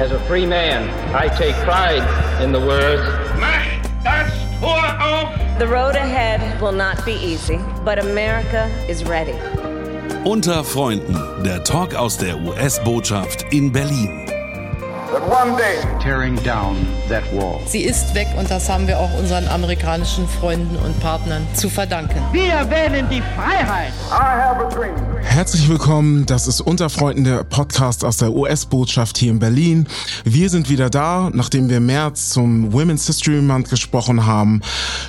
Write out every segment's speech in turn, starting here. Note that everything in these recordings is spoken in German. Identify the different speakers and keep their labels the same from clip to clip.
Speaker 1: As a free man, I take pride in the words,
Speaker 2: Macht das Tor auf!
Speaker 3: The road ahead will not be easy, but America is ready.
Speaker 4: Unter Freunden, der Talk aus der US-Botschaft in Berlin.
Speaker 5: Sie ist weg und das haben wir auch unseren amerikanischen Freunden und Partnern zu verdanken.
Speaker 6: Wir wählen die Freiheit.
Speaker 2: I have a dream.
Speaker 7: Herzlich willkommen, das ist Unter Freunden der Podcast aus der US-Botschaft hier in Berlin. Wir sind wieder da, nachdem wir im März zum Women's History Month gesprochen haben,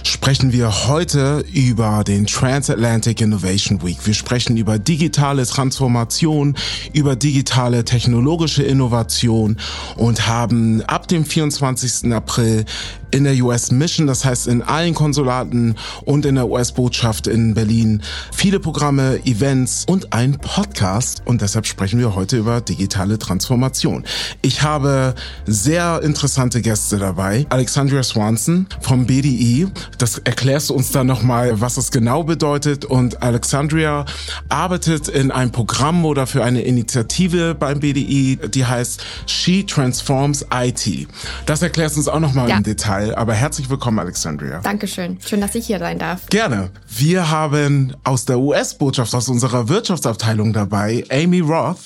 Speaker 7: sprechen wir heute über den Transatlantic Innovation Week. Wir sprechen über digitale Transformation, über digitale technologische Innovation und haben ab dem 24. April in der US Mission, das heißt in allen Konsulaten und in der US-Botschaft in Berlin viele Programme, Events und ein Podcast und deshalb sprechen wir heute über digitale Transformation. Ich habe sehr interessante Gäste dabei. Alexandria Swanson vom BDI. Das erklärst du uns dann nochmal, was es genau bedeutet und Alexandria arbeitet in einem Programm oder für eine Initiative beim BDI, die heißt She Transforms IT. Das erklärst du uns auch nochmal ja. im Detail. Aber herzlich willkommen, Alexandria.
Speaker 8: Dankeschön. Schön, dass ich hier sein darf.
Speaker 7: Gerne. Wir haben aus der US-Botschaft, aus unserer Wirtschaftsabteilung dabei, Amy Roth.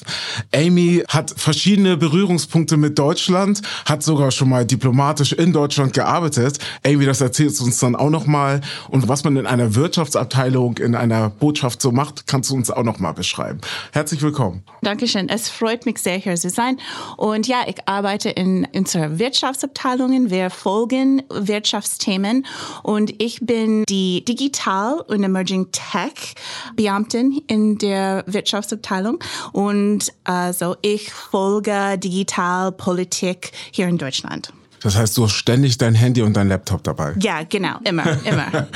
Speaker 7: Amy hat verschiedene Berührungspunkte mit Deutschland, hat sogar schon mal diplomatisch in Deutschland gearbeitet. Amy, das erzählst du uns dann auch nochmal. Und was man in einer Wirtschaftsabteilung, in einer Botschaft so macht, kannst du uns auch nochmal beschreiben. Herzlich willkommen.
Speaker 9: Dankeschön. Es freut mich sehr, hier zu sein. Und ja, ich arbeite in unserer Wirtschaftsabteilung. Wir folgen Wirtschaftsthemen und ich bin die Digital- und Emerging Tech-Beamtin in der Wirtschaftsabteilung und also ich folge Digitalpolitik hier in Deutschland.
Speaker 7: Das heißt, du hast ständig dein Handy und dein Laptop dabei.
Speaker 9: Ja, genau, immer, immer.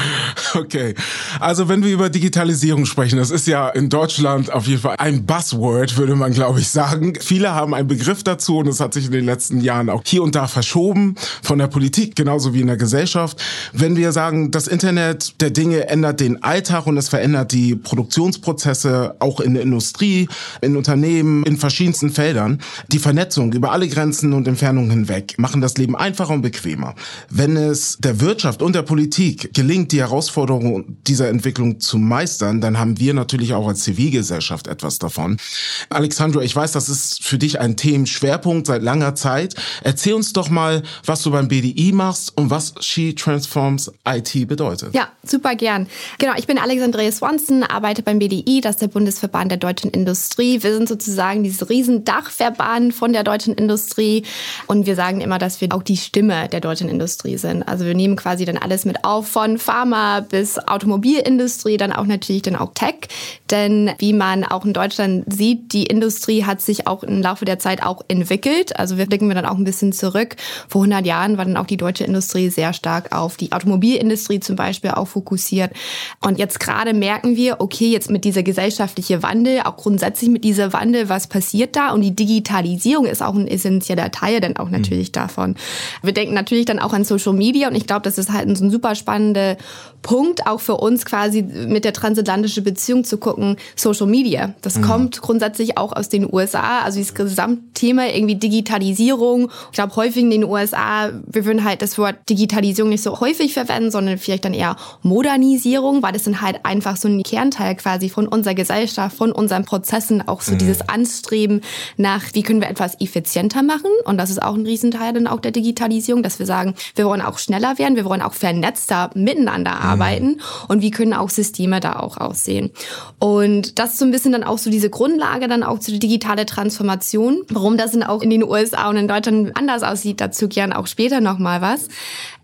Speaker 7: okay. Also wenn wir über Digitalisierung sprechen, das ist ja in Deutschland auf jeden Fall ein Buzzword, würde man, glaube ich, sagen. Viele haben einen Begriff dazu und es hat sich in den letzten Jahren auch hier und da verschoben von der Politik, genauso wie in der Gesellschaft. Wenn wir sagen, das Internet der Dinge ändert den Alltag und es verändert die Produktionsprozesse auch in der Industrie, in Unternehmen, in verschiedensten Feldern. Die Vernetzung über alle Grenzen und Entfernungen hinweg machen das Leben einfacher und bequemer. Wenn es der Wirtschaft und der Politik gelingt, die Herausforderungen dieser Entwicklung zu meistern, dann haben wir natürlich auch als Zivilgesellschaft etwas davon. Alexandra, ich weiß, das ist für dich ein Themenschwerpunkt seit langer Zeit. Erzähl uns doch mal, was du beim BDI machst und was She Transforms IT bedeutet.
Speaker 8: Ja, super gern. Genau, ich bin Alexandria Swanson, arbeite beim BDI, das ist der Bundesverband der deutschen Industrie. Wir sind sozusagen dieses Riesendachverband von der deutschen Industrie und wir sagen immer, dass wir auch die Stimme der deutschen Industrie sind. Also wir nehmen quasi dann alles mit auf, von Pharma bis Automobilindustrie, dann auch natürlich dann auch Tech. Denn wie man auch in Deutschland sieht, die Industrie hat sich auch im Laufe der Zeit auch entwickelt. Also wir blicken wir dann auch ein bisschen zurück. Vor 100 Jahren war dann auch die deutsche Industrie sehr stark auf die Automobilindustrie zum Beispiel auch fokussiert. Und jetzt gerade merken wir, okay, jetzt mit dieser gesellschaftliche Wandel, auch grundsätzlich mit dieser Wandel, was passiert da? Und die Digitalisierung ist auch ein essentieller Teil dann auch natürlich mhm. davon. Wir denken natürlich dann auch an Social Media und ich glaube, das ist halt so ein super spannender Punkt, auch für uns quasi mit der transatlantischen Beziehung zu gucken, Social Media. Das mhm. kommt grundsätzlich auch aus den USA, also dieses Gesamtthema irgendwie Digitalisierung. Ich glaube, häufig in den USA, wir würden halt das Wort Digitalisierung nicht so häufig verwenden, sondern vielleicht dann eher Modernisierung, weil das dann halt einfach so ein Kernteil quasi von unserer Gesellschaft, von unseren Prozessen, auch so mhm. dieses Anstreben nach, wie können wir etwas effizienter machen und das ist auch ein Riesenteil dann auch der Digitalisierung, dass wir sagen, wir wollen auch schneller werden, wir wollen auch vernetzter miteinander arbeiten arbeiten mhm. und wie können auch Systeme da auch aussehen. Und das ist so ein bisschen dann auch so diese Grundlage dann auch zu der digitale Transformation. Warum das dann auch in den USA und in Deutschland anders aussieht, dazu gern auch später nochmal was.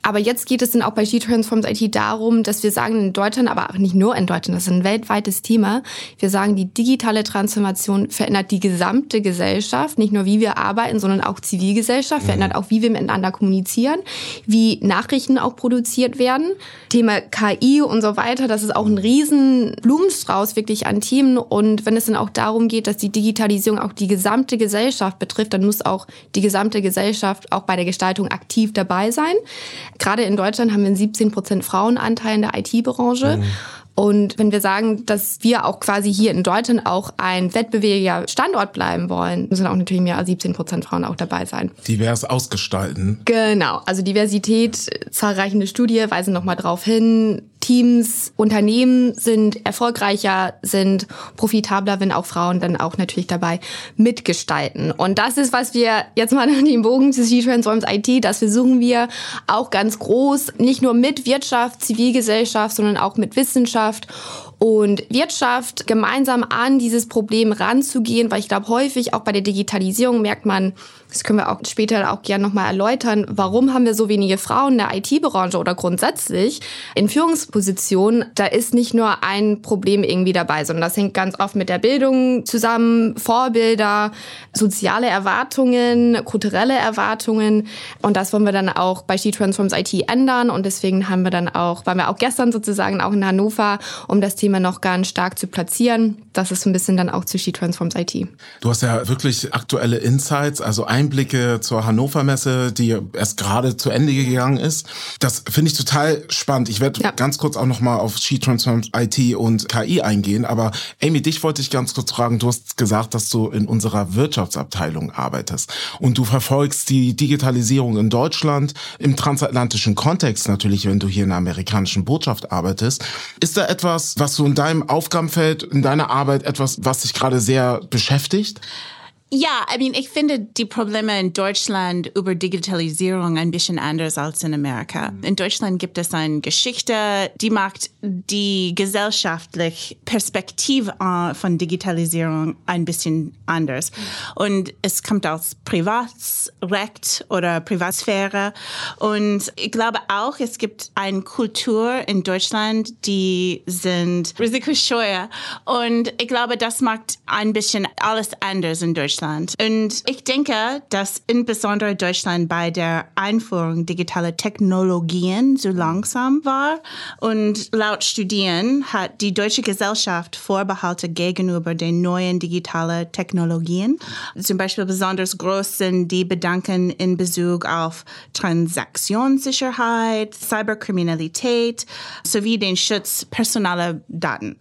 Speaker 8: Aber jetzt geht es dann auch bei She Transforms IT darum, dass wir sagen, in Deutschland, aber auch nicht nur in Deutschland, das ist ein weltweites Thema. Wir sagen, die digitale Transformation verändert die gesamte Gesellschaft, nicht nur wie wir arbeiten, sondern auch Zivilgesellschaft, mhm. verändert auch, wie wir miteinander kommunizieren, wie Nachrichten auch produziert werden. Thema KI und so weiter, das ist auch ein riesen Blumenstrauß wirklich an Themen. Und wenn es dann auch darum geht, dass die Digitalisierung auch die gesamte Gesellschaft betrifft, dann muss auch die gesamte Gesellschaft auch bei der Gestaltung aktiv dabei sein. Gerade in Deutschland haben wir einen 17 Prozent Frauenanteil in der IT-Branche. Mhm. Und wenn wir sagen, dass wir auch quasi hier in Deutschland auch ein wettbewerbiger Standort bleiben wollen, müssen auch natürlich mehr als 17 Prozent Frauen auch dabei sein.
Speaker 7: Divers ausgestalten.
Speaker 8: Genau, also Diversität, zahlreiche Studie weisen nochmal darauf hin, Teams, Unternehmen sind erfolgreicher, sind profitabler, wenn auch Frauen dann auch natürlich dabei mitgestalten. Und das ist, was wir jetzt mal den Bogen zu C-Transforms IT, das versuchen wir auch ganz groß, nicht nur mit Wirtschaft, Zivilgesellschaft, sondern auch mit Wissenschaft und Wirtschaft gemeinsam an dieses Problem ranzugehen, weil ich glaube, häufig auch bei der Digitalisierung merkt man, das können wir auch später auch gerne nochmal erläutern, warum haben wir so wenige Frauen in der IT-Branche oder grundsätzlich in Führungspositionen. Da ist nicht nur ein Problem irgendwie dabei, sondern das hängt ganz oft mit der Bildung zusammen, Vorbilder, soziale Erwartungen, kulturelle Erwartungen. Und das wollen wir dann auch bei She Transforms IT ändern. Und deswegen haben wir dann auch, waren wir auch gestern sozusagen auch in Hannover, um das Thema noch ganz stark zu platzieren. Das ist so ein bisschen dann auch zu She Transforms IT.
Speaker 7: Du hast ja wirklich aktuelle Insights, also ein Einblicke zur Hannover Messe, die erst gerade zu Ende gegangen ist. Das finde ich total spannend. Ich werde ja. ganz kurz auch noch mal auf She Transforms IT und KI eingehen. Aber Amy, dich wollte ich ganz kurz fragen. Du hast gesagt, dass du in unserer Wirtschaftsabteilung arbeitest und du verfolgst die Digitalisierung in Deutschland im transatlantischen Kontext natürlich, wenn du hier in der amerikanischen Botschaft arbeitest. Ist da etwas, was so in deinem Aufgabenfeld, in deiner Arbeit etwas, was dich gerade sehr beschäftigt?
Speaker 9: Ja, I mean, ich finde die Probleme in Deutschland über Digitalisierung ein bisschen anders als in Amerika. In Deutschland gibt es eine Geschichte, die macht die gesellschaftliche Perspektive äh, von Digitalisierung ein bisschen anders. Und es kommt aus Privatsrecht oder Privatsphäre. Und ich glaube auch, es gibt eine Kultur in Deutschland, die sind risikoscheuer. Und ich glaube, das macht ein bisschen alles anders in Deutschland. Deutschland. Und ich denke, dass insbesondere Deutschland bei der Einführung digitaler Technologien so langsam war. Und laut Studien hat die deutsche Gesellschaft Vorbehalte gegenüber den neuen digitalen Technologien. Zum Beispiel besonders groß sind die Bedanken in Bezug auf Transaktionssicherheit, Cyberkriminalität sowie den Schutz personaler Daten.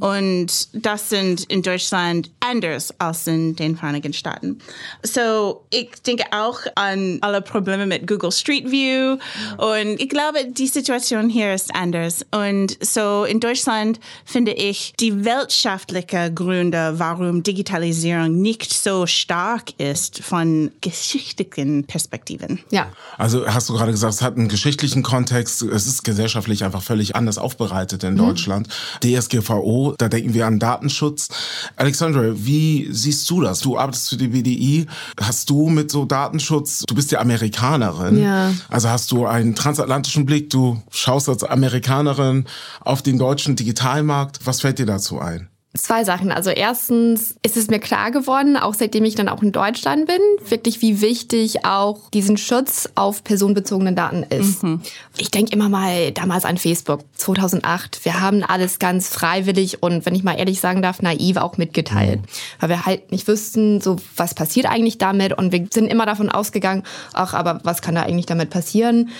Speaker 9: Und das sind in Deutschland anders als in den Vereinigten Vereinigten Staaten. So, ich denke auch an alle Probleme mit Google Street View und ich glaube, die Situation hier ist anders. Und so in Deutschland finde ich die wirtschaftliche Gründe, warum Digitalisierung nicht so stark ist von geschichtlichen Perspektiven.
Speaker 8: Ja.
Speaker 7: Also hast du gerade gesagt, es hat einen geschichtlichen Kontext, es ist gesellschaftlich einfach völlig anders aufbereitet in mhm. Deutschland. DSGVO, da denken wir an Datenschutz. Alexandra, wie siehst du das? Du arbeitest für die BDI. Hast du mit so Datenschutz, du bist ja Amerikanerin,
Speaker 8: ja.
Speaker 7: also hast du einen transatlantischen Blick, du schaust als Amerikanerin auf den deutschen Digitalmarkt. Was fällt dir dazu ein?
Speaker 8: Zwei Sachen. Also erstens ist es mir klar geworden, auch seitdem ich dann auch in Deutschland bin, wirklich wie wichtig auch diesen Schutz auf personenbezogene Daten ist. Mhm. Ich denke immer mal damals an Facebook 2008. Wir haben alles ganz freiwillig und wenn ich mal ehrlich sagen darf, naiv auch mitgeteilt, mhm. weil wir halt nicht wüssten, so was passiert eigentlich damit und wir sind immer davon ausgegangen, ach, aber was kann da eigentlich damit passieren?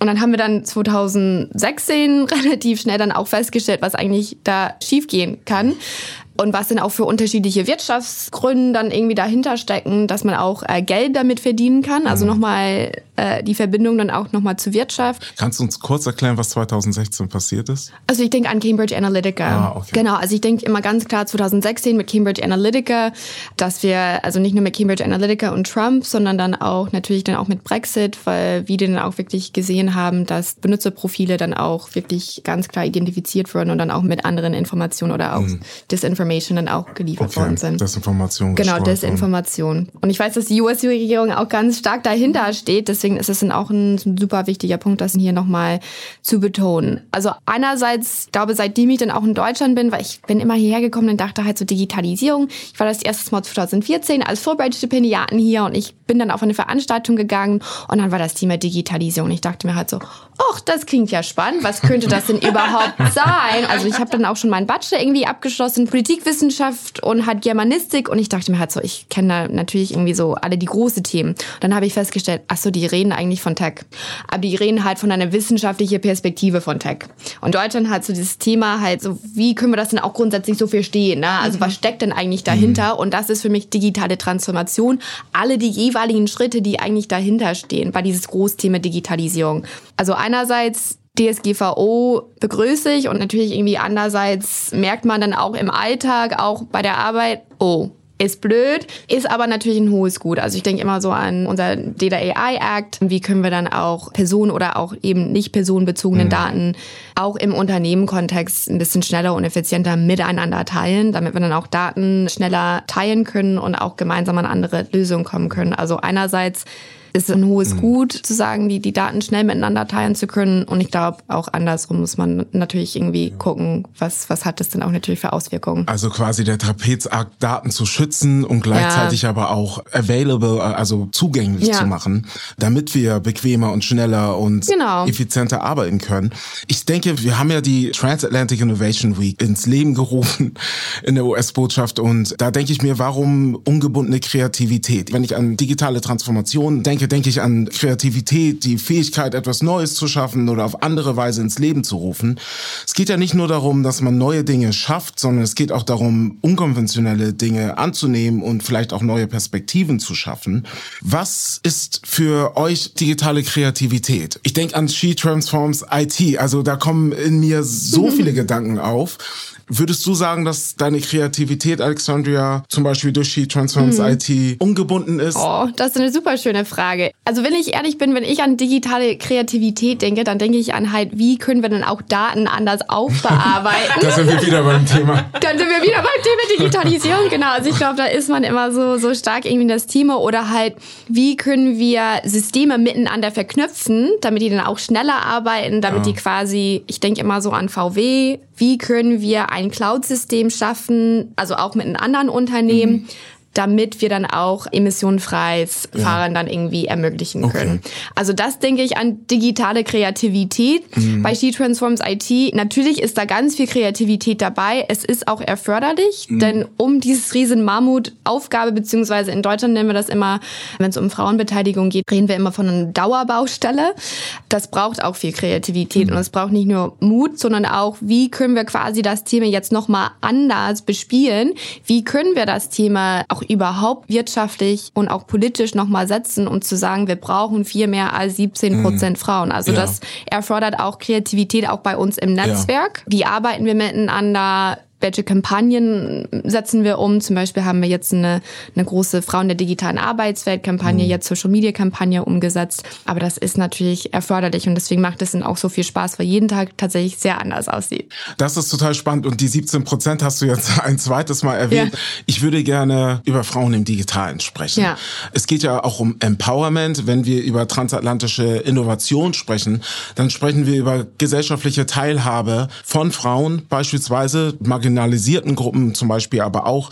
Speaker 8: Und dann haben wir dann 2016 relativ schnell dann auch festgestellt, was eigentlich da schiefgehen kann und was denn auch für unterschiedliche Wirtschaftsgründe dann irgendwie dahinter stecken, dass man auch äh, Geld damit verdienen kann. Also mhm. nochmal äh, die Verbindung dann auch nochmal zur Wirtschaft.
Speaker 7: Kannst du uns kurz erklären, was 2016 passiert ist?
Speaker 8: Also ich denke an Cambridge Analytica.
Speaker 7: Ah, okay.
Speaker 8: Genau, also ich denke immer ganz klar 2016 mit Cambridge Analytica, dass wir also nicht nur mit Cambridge Analytica und Trump, sondern dann auch natürlich dann auch mit Brexit, weil wir dann auch wirklich gesehen haben, dass Benutzerprofile dann auch wirklich ganz klar identifiziert wurden und dann auch mit anderen Informationen oder auch mhm. Disinformation Information dann auch geliefert okay. worden sind.
Speaker 7: Desinformation.
Speaker 8: Genau, Desinformation. Und ich weiß, dass die US-Regierung auch ganz stark dahinter steht. Deswegen ist es dann auch ein, ein super wichtiger Punkt, das hier nochmal zu betonen. Also einerseits, ich glaube, seitdem ich dann auch in Deutschland bin, weil ich bin immer hierher gekommen und dachte halt so Digitalisierung. Ich war das erste Mal 2014 als Fulbright-Stipendiaten hier und ich bin dann auf eine Veranstaltung gegangen und dann war das Thema Digitalisierung. Ich dachte mir halt so, ach, das klingt ja spannend. Was könnte das denn überhaupt sein? Also ich habe dann auch schon meinen Bachelor irgendwie abgeschlossen, Politikwissenschaft und hat Germanistik und ich dachte mir halt so, ich kenne da natürlich irgendwie so alle die großen Themen. dann habe ich festgestellt, ach so, die reden eigentlich von Tech. Aber die reden halt von einer wissenschaftlichen Perspektive von Tech. Und Deutschland hat so dieses Thema halt so, wie können wir das denn auch grundsätzlich so verstehen? Ne? Also mhm. was steckt denn eigentlich dahinter? Mhm. Und das ist für mich digitale Transformation. Alle die jeweiligen Schritte, die eigentlich dahinter stehen bei dieses Großthema Digitalisierung. Also einerseits DSGVO begrüße ich und natürlich irgendwie andererseits merkt man dann auch im Alltag, auch bei der Arbeit, oh, ist blöd, ist aber natürlich ein hohes Gut. Also ich denke immer so an unser Data AI Act. Wie können wir dann auch Personen oder auch eben nicht personenbezogenen mhm. Daten auch im Unternehmenkontext ein bisschen schneller und effizienter miteinander teilen, damit wir dann auch Daten schneller teilen können und auch gemeinsam an andere Lösungen kommen können. Also einerseits ist ein hohes mhm. Gut, zu sagen, die, die Daten schnell miteinander teilen zu können. Und ich glaube, auch andersrum muss man natürlich irgendwie ja. gucken, was, was hat das denn auch natürlich für Auswirkungen.
Speaker 7: Also quasi der Trapezakt, Daten zu schützen und gleichzeitig ja. aber auch available, also zugänglich ja. zu machen, damit wir bequemer und schneller und genau. effizienter arbeiten können. Ich denke, wir haben ja die Transatlantic Innovation Week ins Leben gerufen in der US-Botschaft und da denke ich mir, warum ungebundene Kreativität? Wenn ich an digitale Transformation denke, denke, denke ich an Kreativität, die Fähigkeit, etwas Neues zu schaffen oder auf andere Weise ins Leben zu rufen. Es geht ja nicht nur darum, dass man neue Dinge schafft, sondern es geht auch darum, unkonventionelle Dinge anzunehmen und vielleicht auch neue Perspektiven zu schaffen. Was ist für euch digitale Kreativität? Ich denke an She Transforms IT. Also da kommen in mir so viele Gedanken auf. Würdest du sagen, dass deine Kreativität, Alexandria, zum Beispiel durch She Transforms mhm. IT ungebunden ist?
Speaker 8: Oh, das ist eine super schöne Frage. Also wenn ich ehrlich bin, wenn ich an digitale Kreativität denke, dann denke ich an halt, wie können wir denn auch Daten anders aufbearbeiten?
Speaker 7: da sind wir wieder beim Thema.
Speaker 8: Dann sind wir wieder beim Thema Digitalisierung, genau. Also ich glaube, da ist man immer so, so stark irgendwie das Thema oder halt, wie können wir Systeme miteinander verknüpfen, damit die dann auch schneller arbeiten, damit ja. die quasi, ich denke immer so an VW, wie können wir ein Cloud-System schaffen, also auch mit einem anderen Unternehmen, mhm damit wir dann auch emissionsfreies ja. Fahren dann irgendwie ermöglichen können. Okay. Also das denke ich an digitale Kreativität. Mhm. Bei She Transforms IT, natürlich ist da ganz viel Kreativität dabei. Es ist auch erforderlich, mhm. denn um dieses riesen Mammut-Aufgabe, beziehungsweise in Deutschland nennen wir das immer, wenn es um Frauenbeteiligung geht, reden wir immer von einer Dauerbaustelle. Das braucht auch viel Kreativität mhm. und es braucht nicht nur Mut, sondern auch, wie können wir quasi das Thema jetzt nochmal anders bespielen? Wie können wir das Thema auch überhaupt wirtschaftlich und auch politisch nochmal setzen, um zu sagen, wir brauchen viel mehr als 17 Prozent mhm. Frauen. Also ja. das erfordert auch Kreativität auch bei uns im Netzwerk. Ja. Wie arbeiten wir miteinander? Welche Kampagnen setzen wir um. Zum Beispiel haben wir jetzt eine, eine große Frauen der digitalen Arbeitswelt-Kampagne, mhm. jetzt Social-Media-Kampagne umgesetzt. Aber das ist natürlich erforderlich und deswegen macht es dann auch so viel Spaß, weil jeden Tag tatsächlich sehr anders aussieht.
Speaker 7: Das ist total spannend und die 17 Prozent hast du jetzt ein zweites Mal erwähnt. Ja. Ich würde gerne über Frauen im Digitalen sprechen. Ja. Es geht ja auch um Empowerment. Wenn wir über transatlantische Innovation sprechen, dann sprechen wir über gesellschaftliche Teilhabe von Frauen, beispielsweise marginalisierte marginalisierten Gruppen zum Beispiel, aber auch.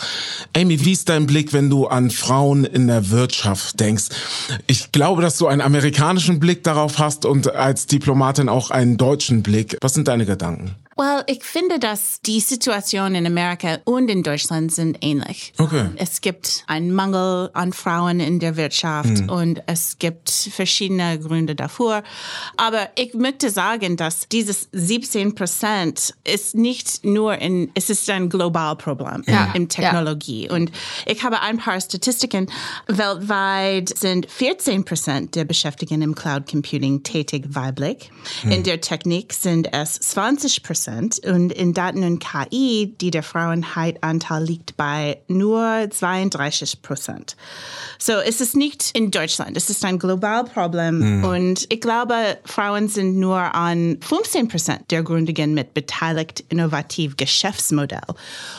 Speaker 7: Amy, wie ist dein Blick, wenn du an Frauen in der Wirtschaft denkst? Ich glaube, dass du einen amerikanischen Blick darauf hast und als Diplomatin auch einen deutschen Blick. Was sind deine Gedanken?
Speaker 9: Well, ich finde, dass die Situation in Amerika und in Deutschland sind ähnlich. Okay. Es gibt einen Mangel an Frauen in der Wirtschaft hm. und es gibt verschiedene Gründe dafür. Aber ich möchte sagen, dass dieses 17 Prozent ist nicht nur in, es ist ein Globalproblem ja. in Technologie. Ja. Und ich habe ein paar Statistiken. Weltweit sind 14 Prozent der Beschäftigten im Cloud Computing tätig weiblich. Hm. In der Technik sind es 20 Prozent Prozent und in Daten und KI, die der Frauenheitanteil liegt bei nur 32 Prozent. So, es ist nicht in Deutschland, es ist ein Globalproblem mhm. und ich glaube, Frauen sind nur an 15 Prozent der Gründungen mit beteiligt innovativ Geschäftsmodell.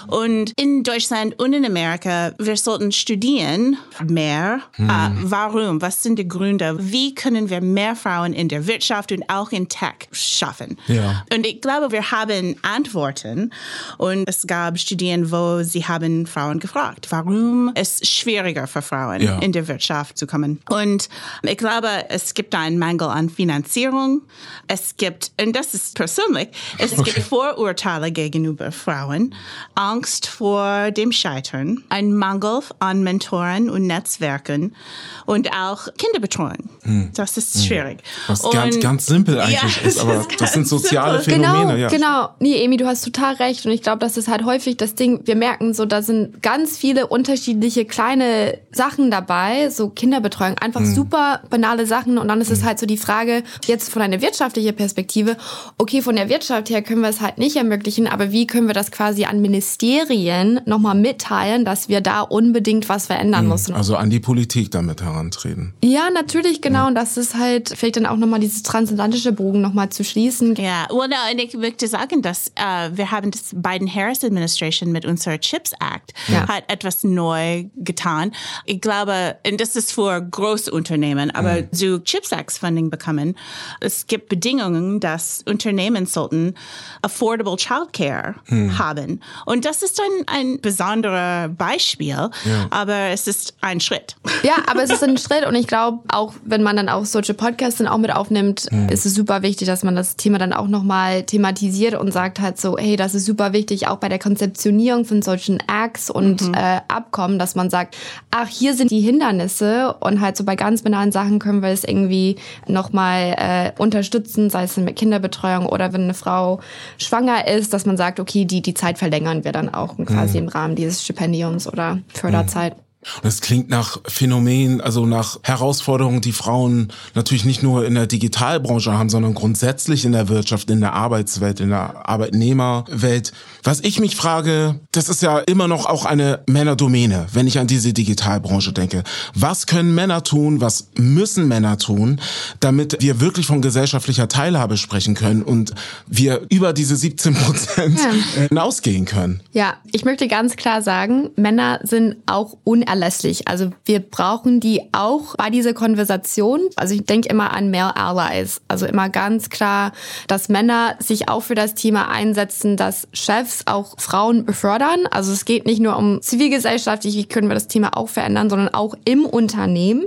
Speaker 9: Und in Deutschland und in Amerika, wir sollten studieren mehr. Mhm. Uh, warum? Was sind die Gründe? Wie können wir mehr Frauen in der Wirtschaft und auch in Tech schaffen? Ja. Und ich glaube, wir haben Antworten und es gab Studien, wo sie haben Frauen gefragt, warum es schwieriger für Frauen
Speaker 7: Ja.
Speaker 9: in der Wirtschaft zu kommen. Und ich glaube, es gibt einen Mangel an Finanzierung. Es gibt, und das ist persönlich, es gibt Vorurteile gegenüber Frauen, Angst vor dem Scheitern, ein Mangel an Mentoren und Netzwerken und auch Kinderbetreuung. Das ist schwierig.
Speaker 7: Was ganz,
Speaker 9: Und-
Speaker 7: ganz simpel eigentlich
Speaker 9: Ja,
Speaker 7: ist, aber
Speaker 9: ist
Speaker 7: das sind
Speaker 9: ganz
Speaker 7: soziale
Speaker 9: simpel.
Speaker 7: Phänomene,
Speaker 8: Genau,
Speaker 7: ja.
Speaker 8: genau. Nee, Emi, du hast total recht. Und ich glaube, das ist halt häufig das Ding, wir merken so, da sind ganz viele unterschiedliche kleine Sachen dabei, so Kinderbetreuung, einfach
Speaker 7: Mhm.
Speaker 8: super banale Sachen. Und dann ist es halt so die Frage, jetzt von einer wirtschaftlichen Perspektive, okay, von der Wirtschaft her können wir es halt nicht ermöglichen, aber wie können wir das quasi an Ministerien nochmal mitteilen, dass wir da unbedingt was verändern müssen?
Speaker 7: Also an die Politik damit herantreten.
Speaker 8: Ja, natürlich, genau. Und das ist halt vielleicht dann auch nochmal dieses transatlantische Bogen nochmal zu schließen.
Speaker 9: Ja, und ich möchte sagen, dass äh, wir haben das Biden-Harris Administration mit unserer Chips Act
Speaker 8: Ja.
Speaker 9: hat etwas neu getan. Ich glaube, und das ist für Großunternehmen, aber zu Chips Act Funding bekommen, es gibt Bedingungen, dass Unternehmen sollten affordable childcare haben. Und das ist ein, ein besonderer Beispiel, aber es ist ein Schritt.
Speaker 8: Ja, aber es ist ein Schritt und ich glaube, auch wenn man dann auch solche Podcasts dann auch mit aufnimmt, ist es super wichtig, dass man das Thema dann auch nochmal thematisiert und sagt halt so, hey, das ist super wichtig, auch bei der Konzeptionierung von solchen Acts und äh, Abkommen, dass man sagt, ach, hier sind die Hindernisse und halt so bei ganz banalen Sachen können wir es irgendwie nochmal äh, unterstützen, sei es mit Kinderbetreuung oder wenn eine Frau schwanger ist, dass man sagt, okay, die, die Zeit verlängern wir dann auch quasi im Rahmen dieses Stipendiums oder Förderzeit.
Speaker 7: Das klingt nach Phänomen, also nach Herausforderungen, die Frauen natürlich nicht nur in der Digitalbranche haben, sondern grundsätzlich in der Wirtschaft, in der Arbeitswelt, in der Arbeitnehmerwelt. Was ich mich frage, das ist ja immer noch auch eine Männerdomäne, wenn ich an diese Digitalbranche denke. Was können Männer tun, was müssen Männer tun, damit wir wirklich von gesellschaftlicher Teilhabe sprechen können und wir über diese 17 Prozent hinausgehen können?
Speaker 8: Ja, ich möchte ganz klar sagen, Männer sind auch unerlässlich. Also wir brauchen die auch bei dieser Konversation. Also ich denke immer an Male Allies. Also immer ganz klar, dass Männer sich auch für das Thema einsetzen, dass Chefs auch Frauen befördern. Also es geht nicht nur um zivilgesellschaftlich, wie können wir das Thema auch verändern, sondern auch im Unternehmen.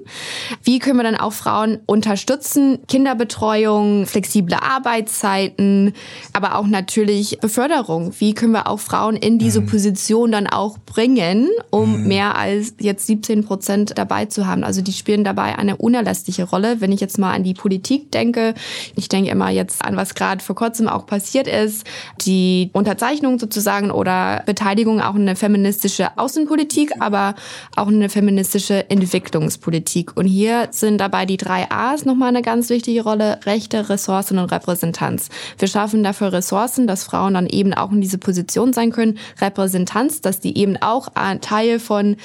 Speaker 8: Wie können wir dann auch Frauen unterstützen? Kinderbetreuung, flexible Arbeitszeiten, aber auch natürlich Beförderung. Wie können wir auch Frauen in diese Position dann auch bringen, um mehr als jetzt 17 Prozent dabei zu haben? Also die spielen dabei eine unerlässliche Rolle. Wenn ich jetzt mal an die Politik denke, ich denke immer jetzt an, was gerade vor kurzem auch passiert ist, die Unterzeichnung sozusagen oder Beteiligung auch in eine feministische Außenpolitik, aber auch in eine feministische Entwicklungspolitik. Und hier sind dabei die drei A's nochmal eine ganz wichtige Rolle, Rechte, Ressourcen und Repräsentanz. Wir schaffen dafür Ressourcen, dass Frauen dann eben auch in diese Position sein können, Repräsentanz, dass die eben auch Teil von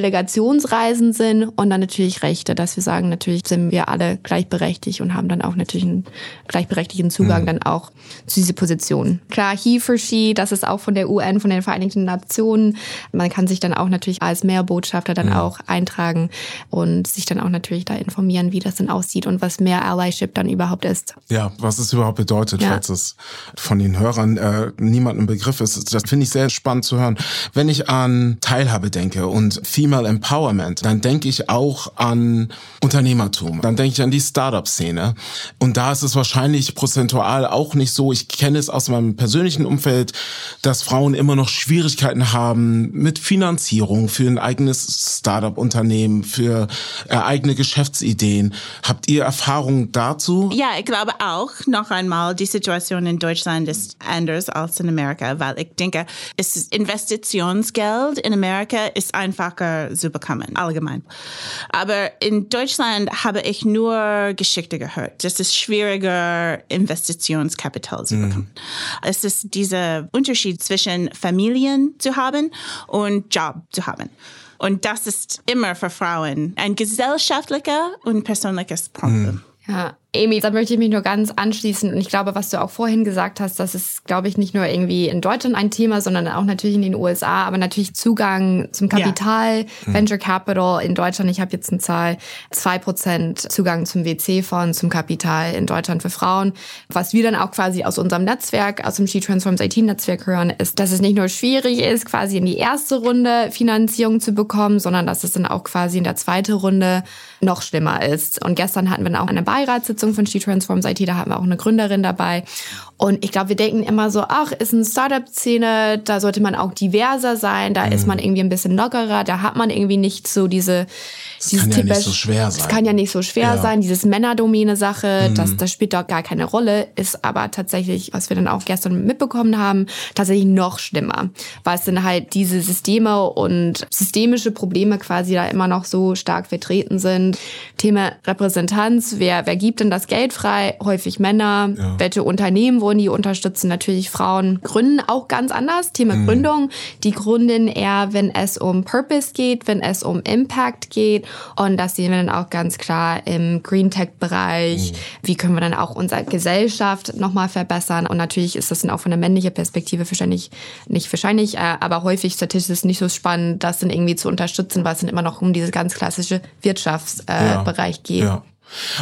Speaker 8: Delegationsreisen sind und dann natürlich Rechte, dass wir sagen, natürlich sind wir alle gleichberechtigt und haben dann auch natürlich einen gleichberechtigten Zugang dann auch zu dieser Position. Klar, he for she, das ist auch von der UN, von den Vereinigten Nationen. Man kann sich dann auch natürlich als Mehrbotschafter dann auch eintragen und sich dann auch natürlich da informieren, wie das dann aussieht und was mehr Allyship dann überhaupt ist.
Speaker 7: Ja, was es überhaupt bedeutet,
Speaker 8: Ja.
Speaker 7: falls es von den Hörern äh, niemand im Begriff ist. Das finde ich sehr spannend zu hören. Wenn ich an Teilhabe denke und Female Empowerment, dann denke ich auch an Unternehmertum. Dann denke ich an die Startup-Szene. Und da ist es wahrscheinlich prozentual auch nicht so. Ich kenne es aus meinem persönlichen Umfeld, dass Frauen immer noch Schwierigkeiten haben mit Finanzierung für ein eigenes Startup-Unternehmen, für äh, eigene Geschäftsideen. Habt ihr Erfahrungen dazu?
Speaker 9: Ja, ich glaube auch, noch einmal, die Situation in Deutschland ist anders als in Amerika, weil ich denke, es ist Investitionsgeld in Amerika ist einfacher zu bekommen, allgemein. Aber in Deutschland habe ich nur Geschichte gehört. Es ist schwieriger, Investitionskapital zu bekommen. Es ist dieser Unterschied zwischen Familien zu haben und Job zu haben. Und das ist immer für Frauen ein gesellschaftlicher und persönliches Problem.
Speaker 8: Ja, Amy, da möchte ich mich nur ganz anschließen. Und ich glaube, was du auch vorhin gesagt hast, das ist, glaube ich, nicht nur irgendwie in Deutschland ein Thema, sondern auch natürlich in den USA. Aber natürlich Zugang zum Kapital, ja. Venture Capital in Deutschland. Ich habe jetzt eine Zahl, zwei Prozent Zugang zum WC-Fonds, zum Kapital in Deutschland für Frauen. Was wir dann auch quasi aus unserem Netzwerk, aus dem She Transforms IT-Netzwerk hören, ist, dass es nicht nur schwierig ist, quasi in die erste Runde Finanzierung zu bekommen, sondern dass es dann auch quasi in der zweiten Runde noch schlimmer ist. Und gestern hatten wir dann auch eine Beiratssitzung von She Transforms IT, da hatten wir auch eine Gründerin dabei. Und ich glaube, wir denken immer so, ach, ist eine Startup-Szene, da sollte man auch diverser sein, da mhm. ist man irgendwie ein bisschen lockerer, da hat man irgendwie nicht so diese
Speaker 7: das kann ja nicht so schwer sein.
Speaker 8: Das kann ja nicht so schwer ja. sein. Dieses Männerdomäne-Sache, mhm. das, das spielt doch gar keine Rolle, ist aber tatsächlich, was wir dann auch gestern mitbekommen haben, tatsächlich noch schlimmer. Weil es dann halt diese Systeme und systemische Probleme quasi da immer noch so stark vertreten sind. Thema Repräsentanz, wer, wer gibt denn das Geld frei? Häufig Männer. Ja. Welche Unternehmen wollen die unterstützen? Natürlich Frauen. Gründen auch ganz anders. Thema mhm. Gründung. Die gründen eher, wenn es um Purpose geht, wenn es um Impact geht. Und das sehen wir dann auch ganz klar im Green Tech-Bereich. Mhm. Wie können wir dann auch unsere Gesellschaft nochmal verbessern? Und natürlich ist das dann auch von der männlichen Perspektive wahrscheinlich nicht wahrscheinlich, äh, aber häufig statistisch ist es nicht so spannend, das dann irgendwie zu unterstützen, weil es dann immer noch um diese ganz klassische Wirtschaftsbereich äh, ja. geht. Ja.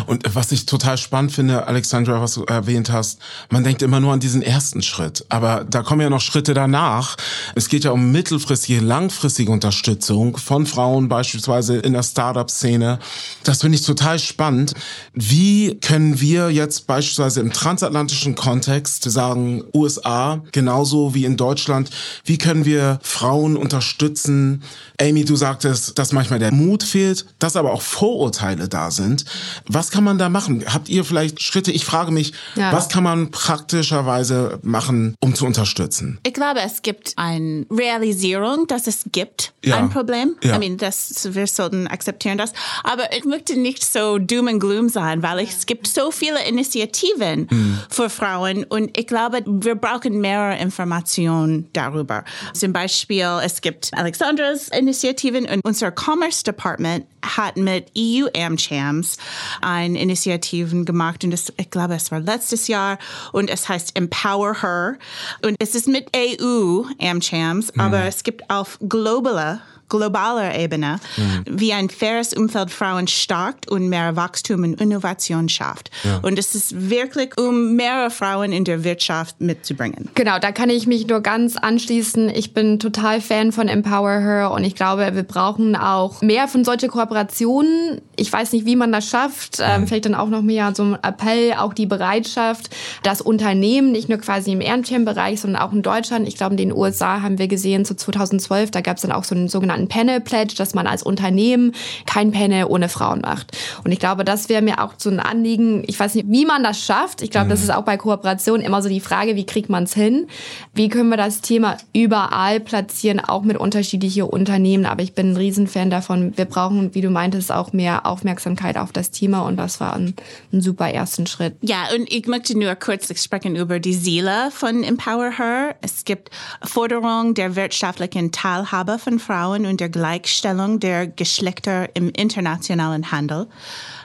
Speaker 7: Und was ich total spannend finde, Alexandra, was du erwähnt hast, man denkt immer nur an diesen ersten Schritt. Aber da kommen ja noch Schritte danach. Es geht ja um mittelfristige, langfristige Unterstützung von Frauen, beispielsweise in der Startup-Szene. Das finde ich total spannend. Wie können wir jetzt beispielsweise im transatlantischen Kontext sagen, USA, genauso wie in Deutschland, wie können wir Frauen unterstützen? Amy, du sagtest, dass manchmal der Mut fehlt, dass aber auch Vorurteile da sind. Was kann man da machen? Habt ihr vielleicht Schritte? Ich frage mich, ja. was kann man praktischerweise machen, um zu unterstützen?
Speaker 9: Ich glaube, es gibt eine Realisierung, dass es gibt ja. ein Problem. Ja. I mean, das, wir sollten akzeptieren das. Aber ich möchte nicht so doom and gloom sein, weil es gibt so viele Initiativen mhm. für Frauen und ich glaube, wir brauchen mehr Informationen darüber. Zum Beispiel, es gibt Alexandras Initiativen und unser Commerce Department hat mit EU AmChams eine Initiative gemacht und das, ich glaube, es war letztes Jahr und es heißt Empower Her und es ist mit EU AmChams, mhm. aber es gibt auf globaler globaler Ebene, mhm. wie ein faires Umfeld Frauen stärkt und mehr Wachstum und Innovation schafft. Ja. Und es ist wirklich, um mehr Frauen in der Wirtschaft mitzubringen.
Speaker 8: Genau, da kann ich mich nur ganz anschließen. Ich bin total Fan von Empower Her und ich glaube, wir brauchen auch mehr von solchen Kooperationen. Ich weiß nicht, wie man das schafft. Ähm, mhm. vielleicht dann auch noch mehr so ein Appell, auch die Bereitschaft, dass Unternehmen, nicht nur quasi im Ehrenschirmbereich, sondern auch in Deutschland, ich glaube, in den USA haben wir gesehen, so 2012, da gab es dann auch so einen sogenannten ein Panel Pledge, dass man als Unternehmen kein Panel ohne Frauen macht. Und ich glaube, das wäre mir auch so ein Anliegen. Ich weiß nicht, wie man das schafft. Ich glaube, mhm. das ist auch bei Kooperation immer so die Frage, wie kriegt man es hin? Wie können wir das Thema überall platzieren, auch mit unterschiedlichen Unternehmen? Aber ich bin ein Riesenfan davon. Wir brauchen, wie du meintest, auch mehr Aufmerksamkeit auf das Thema und das war ein, ein super ersten Schritt.
Speaker 9: Ja, und ich möchte nur kurz sprechen über die Seele von Empower Her. Es gibt Forderungen der wirtschaftlichen Teilhabe von Frauen und der Gleichstellung der Geschlechter im internationalen Handel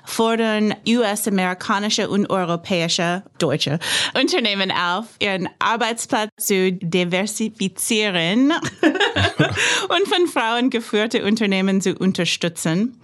Speaker 9: fordern US-amerikanische und europäische deutsche Unternehmen auf, ihren Arbeitsplatz zu diversifizieren und von Frauen geführte Unternehmen zu unterstützen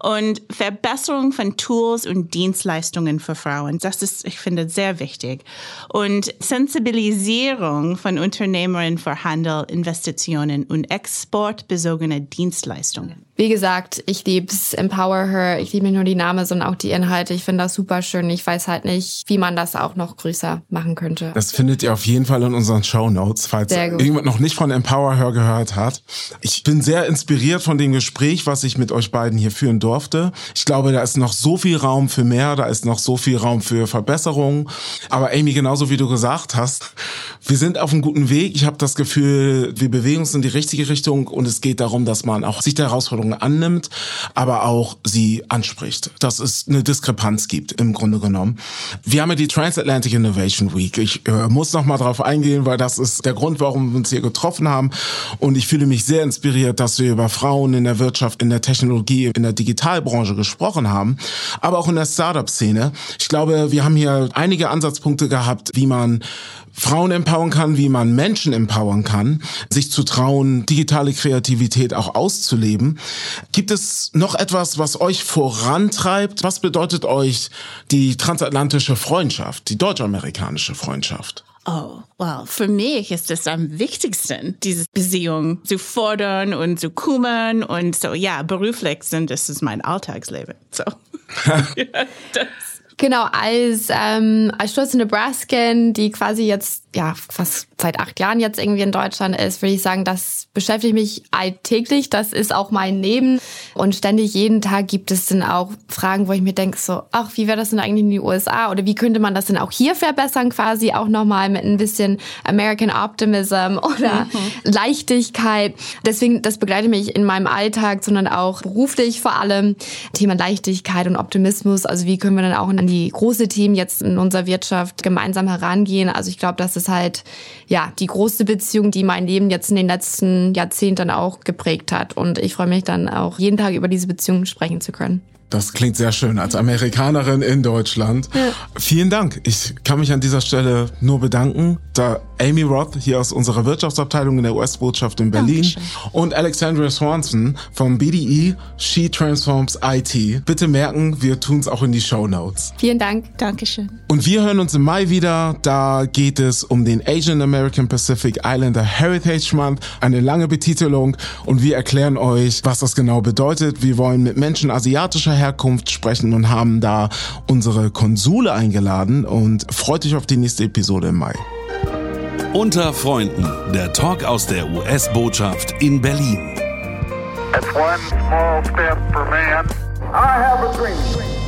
Speaker 9: und Verbesserung von Tools und Dienstleistungen für Frauen. Das ist, ich finde, sehr wichtig. Und Sensibilisierung von Unternehmerinnen für Handel, Investitionen und exportbezogene Dienstleistungen.
Speaker 8: Wie gesagt, ich lieb's, Empower Her. Ich liebe nicht nur die Name, sondern auch die Inhalte. Ich finde das super schön. Ich weiß halt nicht, wie man das auch noch größer machen könnte.
Speaker 7: Das findet ihr auf jeden Fall in unseren Show Notes, falls irgendjemand noch nicht von Empower Her gehört hat. Ich bin sehr inspiriert von dem Gespräch, was ich mit euch beiden hier führen durfte. Ich glaube, da ist noch so viel Raum für mehr, da ist noch so viel Raum für Verbesserungen. Aber Amy, genauso wie du gesagt hast, wir sind auf einem guten Weg. Ich habe das Gefühl, wir bewegen uns in die richtige Richtung und es geht darum, dass man auch sich der Herausforderungen annimmt, aber auch sie anspricht. dass es eine Diskrepanz gibt, im Grunde genommen. Wir haben ja die Transatlantic Innovation Week. Ich äh, muss noch mal drauf eingehen, weil das ist der Grund, warum wir uns hier getroffen haben. Und ich fühle mich sehr inspiriert, dass wir über Frauen in der Wirtschaft, in der Technologie, in der Digitalbranche gesprochen haben, aber auch in der Startup-Szene. Ich glaube, wir haben hier einige Ansatzpunkte gehabt, wie man Frauen empowern kann, wie man Menschen empowern kann, sich zu trauen, digitale Kreativität auch auszuleben. Gibt es noch etwas, was euch vorantreibt? Was bedeutet euch die transatlantische Freundschaft, die deutsch-amerikanische Freundschaft?
Speaker 9: Oh, well, für mich ist es am wichtigsten, diese Beziehung zu fordern und zu kümmern und so, ja, beruflich sind das ist mein Alltagsleben. So. ja,
Speaker 8: das. Genau, als, ähm, als stolze Nebraskan, die quasi jetzt ja fast seit acht Jahren jetzt irgendwie in Deutschland ist, würde ich sagen, das beschäftigt mich alltäglich. Das ist auch mein Leben. Und ständig jeden Tag gibt es dann auch Fragen, wo ich mir denke, so, ach, wie wäre das denn eigentlich in den USA? Oder wie könnte man das denn auch hier verbessern, quasi auch nochmal mit ein bisschen American Optimism oder mhm. Leichtigkeit. Deswegen, das begleitet mich in meinem Alltag, sondern auch beruflich vor allem. Thema Leichtigkeit und Optimismus. Also wie können wir dann auch an die große Themen jetzt in unserer Wirtschaft gemeinsam herangehen? Also ich glaube, das ist halt, ja, die große Beziehung, die mein Leben jetzt in den letzten Jahrzehnten auch geprägt hat. Und ich freue mich dann auch jeden Tag über diese Beziehung sprechen zu können.
Speaker 7: Das klingt sehr schön als Amerikanerin in Deutschland. Ja. Vielen Dank. Ich kann mich an dieser Stelle nur bedanken, da Amy Roth hier aus unserer Wirtschaftsabteilung in der US-Botschaft in Berlin Dankeschön. und Alexandria Swanson vom BDE She Transforms IT. Bitte merken, wir tun es auch in die Show Notes.
Speaker 8: Vielen Dank.
Speaker 9: Dankeschön.
Speaker 7: Und wir hören uns im Mai wieder. Da geht es um den Asian American Pacific Islander Heritage Month. Eine lange Betitelung und wir erklären euch, was das genau bedeutet. Wir wollen mit Menschen asiatischer Herkunft sprechen und haben da unsere Konsule eingeladen und freut euch auf die nächste Episode im Mai.
Speaker 4: Unter Freunden, der Talk aus der US-Botschaft in Berlin.
Speaker 2: It's one small step for man. I have a dream.